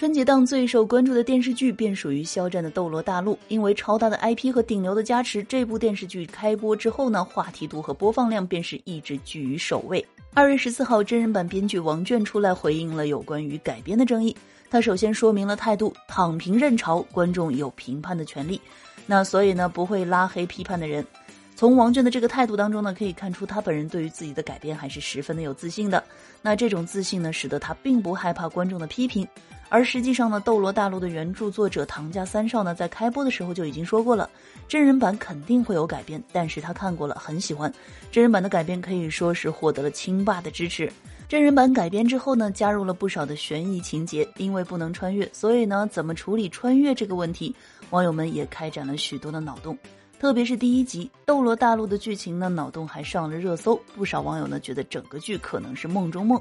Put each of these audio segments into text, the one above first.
春节档最受关注的电视剧便属于肖战的《斗罗大陆》，因为超大的 IP 和顶流的加持，这部电视剧开播之后呢，话题度和播放量便是一直居于首位。二月十四号，真人版编剧王倦出来回应了有关于改编的争议。他首先说明了态度：躺平认潮，观众有评判的权利。那所以呢，不会拉黑批判的人。从王倦的这个态度当中呢，可以看出他本人对于自己的改编还是十分的有自信的。那这种自信呢，使得他并不害怕观众的批评。而实际上呢，《斗罗大陆》的原著作者唐家三少呢，在开播的时候就已经说过了，真人版肯定会有改编，但是他看过了，很喜欢真人版的改编，可以说是获得了亲爸的支持。真人版改编之后呢，加入了不少的悬疑情节，因为不能穿越，所以呢，怎么处理穿越这个问题，网友们也开展了许多的脑洞。特别是第一集《斗罗大陆》的剧情呢，脑洞还上了热搜，不少网友呢觉得整个剧可能是梦中梦。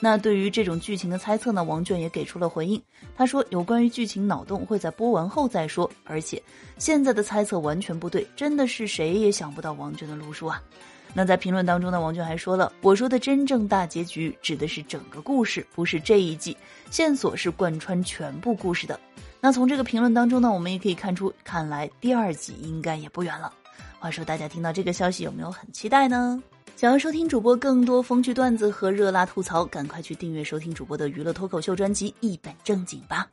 那对于这种剧情的猜测呢，王倦也给出了回应。他说：“有关于剧情脑洞会在播完后再说，而且现在的猜测完全不对，真的是谁也想不到王倦的路数啊。”那在评论当中呢，王倦还说了：“我说的真正大结局指的是整个故事，不是这一季，线索是贯穿全部故事的。”那从这个评论当中呢，我们也可以看出，看来第二集应该也不远了。话说大家听到这个消息有没有很期待呢？想要收听主播更多风趣段子和热辣吐槽，赶快去订阅收听主播的娱乐脱口秀专辑《一本正经》吧。